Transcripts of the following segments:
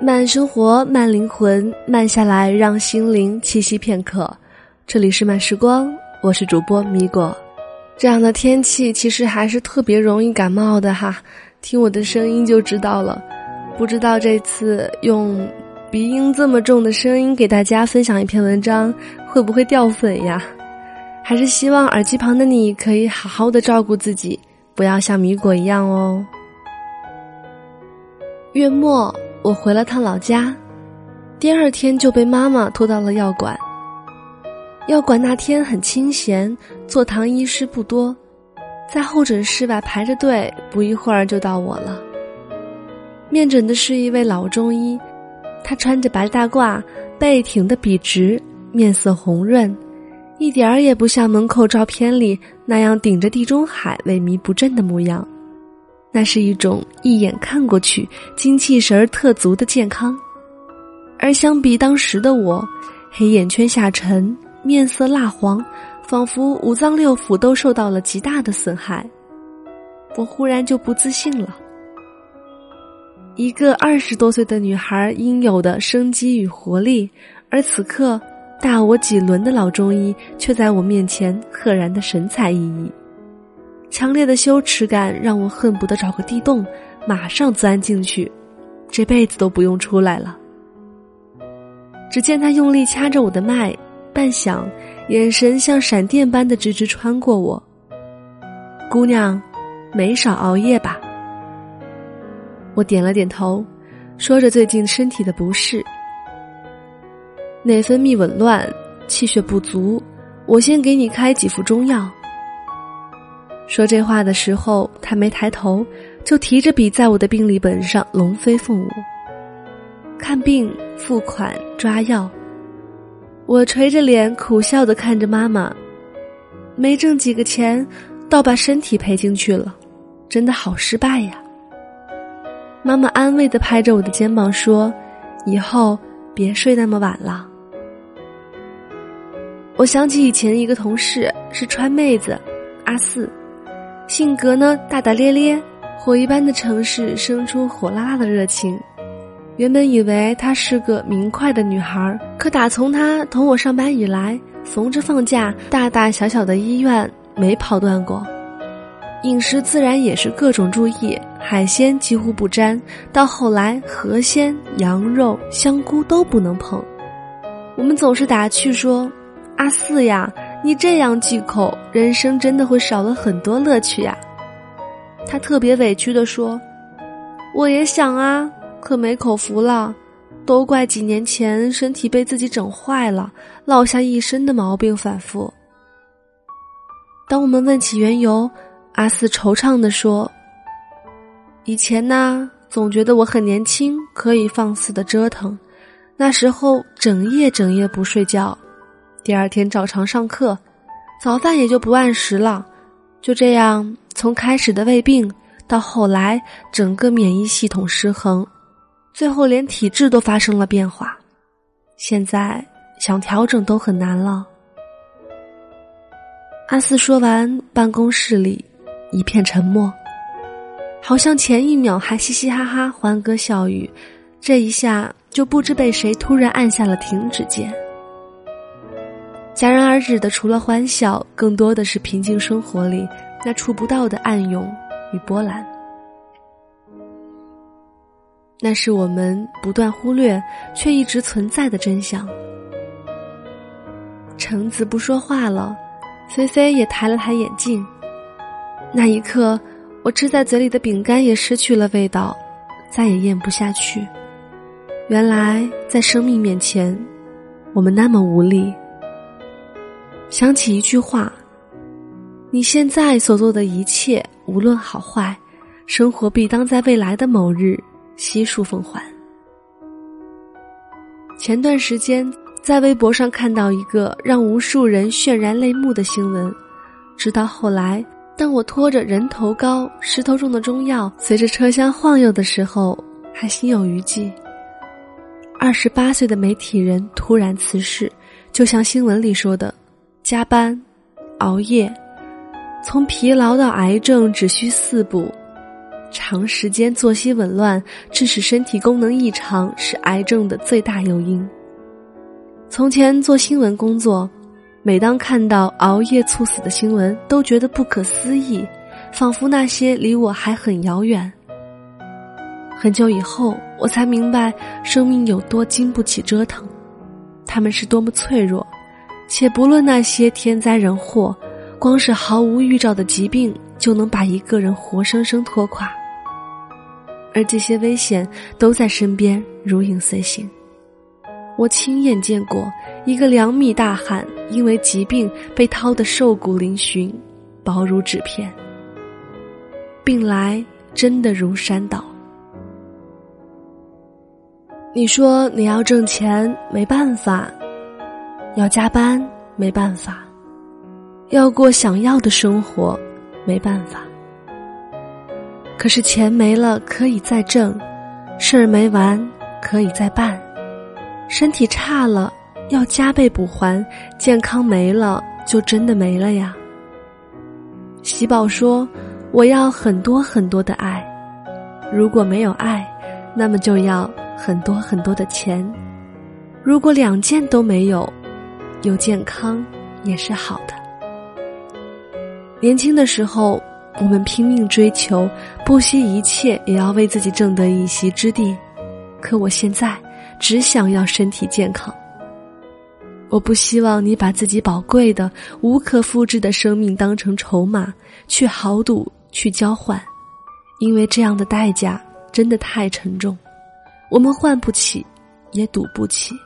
慢生活，慢灵魂，慢下来，让心灵栖息片刻。这里是慢时光，我是主播米果。这样的天气其实还是特别容易感冒的哈，听我的声音就知道了。不知道这次用鼻音这么重的声音给大家分享一篇文章，会不会掉粉呀？还是希望耳机旁的你可以好好的照顾自己，不要像米果一样哦。月末。我回了趟老家，第二天就被妈妈拖到了药馆。药馆那天很清闲，坐堂医师不多，在候诊室外排着队，不一会儿就到我了。面诊的是一位老中医，他穿着白大褂，背挺得笔直，面色红润，一点儿也不像门口照片里那样顶着地中海萎靡不振的模样。那是一种一眼看过去精气神儿特足的健康，而相比当时的我，黑眼圈下沉，面色蜡黄，仿佛五脏六腑都受到了极大的损害。我忽然就不自信了。一个二十多岁的女孩应有的生机与活力，而此刻大我几轮的老中医却在我面前赫然的神采奕奕。强烈的羞耻感让我恨不得找个地洞，马上钻进去，这辈子都不用出来了。只见他用力掐着我的脉，半晌，眼神像闪电般的直直穿过我。姑娘，没少熬夜吧？我点了点头，说着最近身体的不适，内分泌紊乱，气血不足，我先给你开几副中药。说这话的时候，他没抬头，就提着笔在我的病历本上龙飞凤舞。看病、付款、抓药，我垂着脸苦笑的看着妈妈，没挣几个钱，倒把身体赔进去了，真的好失败呀。妈妈安慰的拍着我的肩膀说：“以后别睡那么晚了。”我想起以前一个同事是川妹子，阿四。性格呢大大咧咧，火一般的城市生出火辣辣的热情。原本以为她是个明快的女孩，可打从她同我上班以来，逢着放假，大大小小的医院没跑断过。饮食自然也是各种注意，海鲜几乎不沾，到后来河鲜、羊肉、香菇都不能碰。我们总是打趣说：“阿四呀。”你这样忌口，人生真的会少了很多乐趣呀。他特别委屈的说：“我也想啊，可没口福了。都怪几年前身体被自己整坏了，落下一身的毛病反复。”当我们问起缘由，阿四惆怅的说：“以前呢，总觉得我很年轻，可以放肆的折腾，那时候整夜整夜不睡觉。”第二天照常上课，早饭也就不按时了。就这样，从开始的胃病，到后来整个免疫系统失衡，最后连体质都发生了变化。现在想调整都很难了。阿四说完，办公室里一片沉默，好像前一秒还嘻嘻哈哈欢歌笑语，这一下就不知被谁突然按下了停止键。戛然而止的，除了欢笑，更多的是平静生活里那触不到的暗涌与波澜。那是我们不断忽略却一直存在的真相。橙子不说话了，菲菲也抬了抬眼镜。那一刻，我吃在嘴里的饼干也失去了味道，再也咽不下去。原来，在生命面前，我们那么无力。想起一句话：“你现在所做的一切，无论好坏，生活必当在未来的某日悉数奉还。”前段时间在微博上看到一个让无数人泫然泪目的新闻，直到后来，当我拖着人头高、石头重的中药随着车厢晃悠的时候，还心有余悸。二十八岁的媒体人突然辞世，就像新闻里说的。加班，熬夜，从疲劳到癌症只需四步，长时间作息紊乱致使身体功能异常，是癌症的最大诱因。从前做新闻工作，每当看到熬夜猝死的新闻，都觉得不可思议，仿佛那些离我还很遥远。很久以后，我才明白生命有多经不起折腾，他们是多么脆弱，且不论那些天灾人祸，光是毫无预兆的疾病就能把一个人活生生拖垮。而这些危险都在身边如影随形。我亲眼见过一个两米大汉因为疾病被掏得瘦骨嶙峋、薄如纸片。病来真的如山倒。你说你要挣钱没办法，要加班没办法，要过想要的生活没办法。可是钱没了可以再挣，事儿没完可以再办，身体差了要加倍补还，健康没了就真的没了呀。喜宝说：“我要很多很多的爱，如果没有爱，那么就要很多很多的钱。如果两件都没有，有健康也是好的。年轻的时候。”我们拼命追求，不惜一切也要为自己挣得一席之地。可我现在只想要身体健康。我不希望你把自己宝贵的、无可复制的生命当成筹码去豪赌、去交换，因为这样的代价真的太沉重，我们换不起，也赌不起。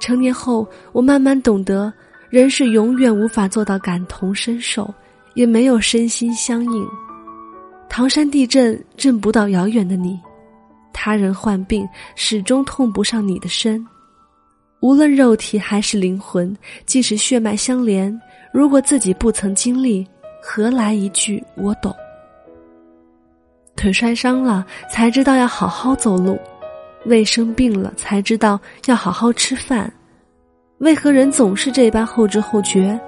成年后，我慢慢懂得，人是永远无法做到感同身受。也没有身心相应，唐山地震震不到遥远的你，他人患病始终痛不上你的身。无论肉体还是灵魂，即使血脉相连，如果自己不曾经历，何来一句我懂？腿摔伤了才知道要好好走路，胃生病了才知道要好好吃饭。为何人总是这般后知后觉？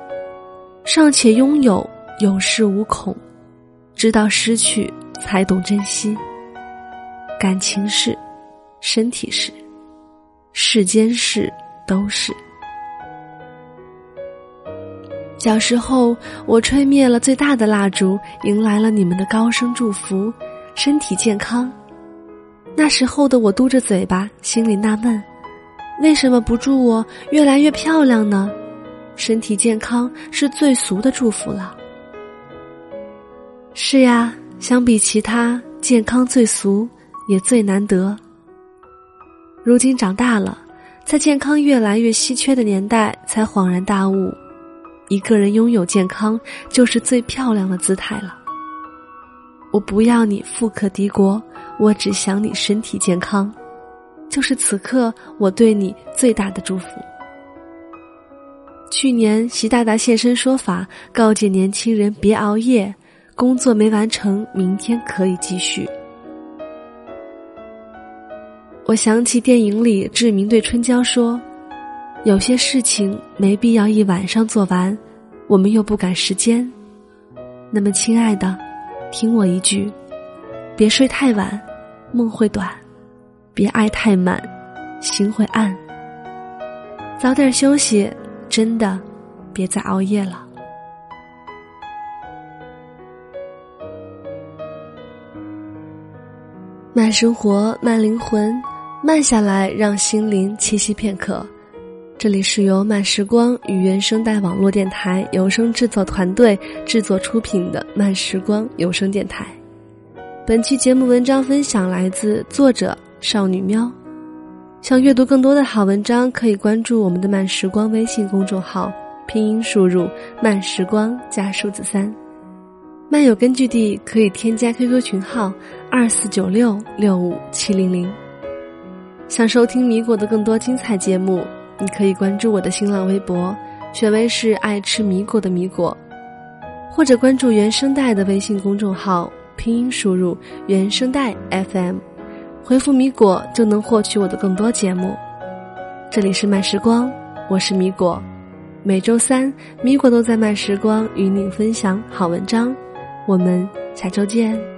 尚且拥有。有恃无恐，直到失去才懂珍惜。感情是，身体是，世间事都是。小时候，我吹灭了最大的蜡烛，迎来了你们的高声祝福，身体健康。那时候的我嘟着嘴巴，心里纳闷：为什么不祝我越来越漂亮呢？身体健康是最俗的祝福了。是呀，相比其他，健康最俗，也最难得。如今长大了，在健康越来越稀缺的年代，才恍然大悟，一个人拥有健康，就是最漂亮的姿态了。我不要你富可敌国，我只想你身体健康，就是此刻我对你最大的祝福。去年习大大现身说法，告诫年轻人别熬夜。工作没完成，明天可以继续。我想起电影里志明对春娇说：“有些事情没必要一晚上做完，我们又不赶时间。那么，亲爱的，听我一句，别睡太晚，梦会短；别爱太满，心会暗。早点休息，真的，别再熬夜了。”慢生活，慢灵魂，慢下来，让心灵栖息片刻。这里是由慢时光与原声带网络电台有声制作团队制作出品的慢时光有声电台。本期节目文章分享来自作者少女喵。想阅读更多的好文章，可以关注我们的慢时光微信公众号，拼音输入慢时光加数字三。漫友根据地可以添加 QQ 群号二四九六六五七零零。想收听米果的更多精彩节目，你可以关注我的新浪微博，选为是爱吃米果的米果，或者关注原声带的微信公众号，拼音输入原声带 FM，回复米果就能获取我的更多节目。这里是慢时光，我是米果，每周三米果都在慢时光与你分享好文章。我们下周见。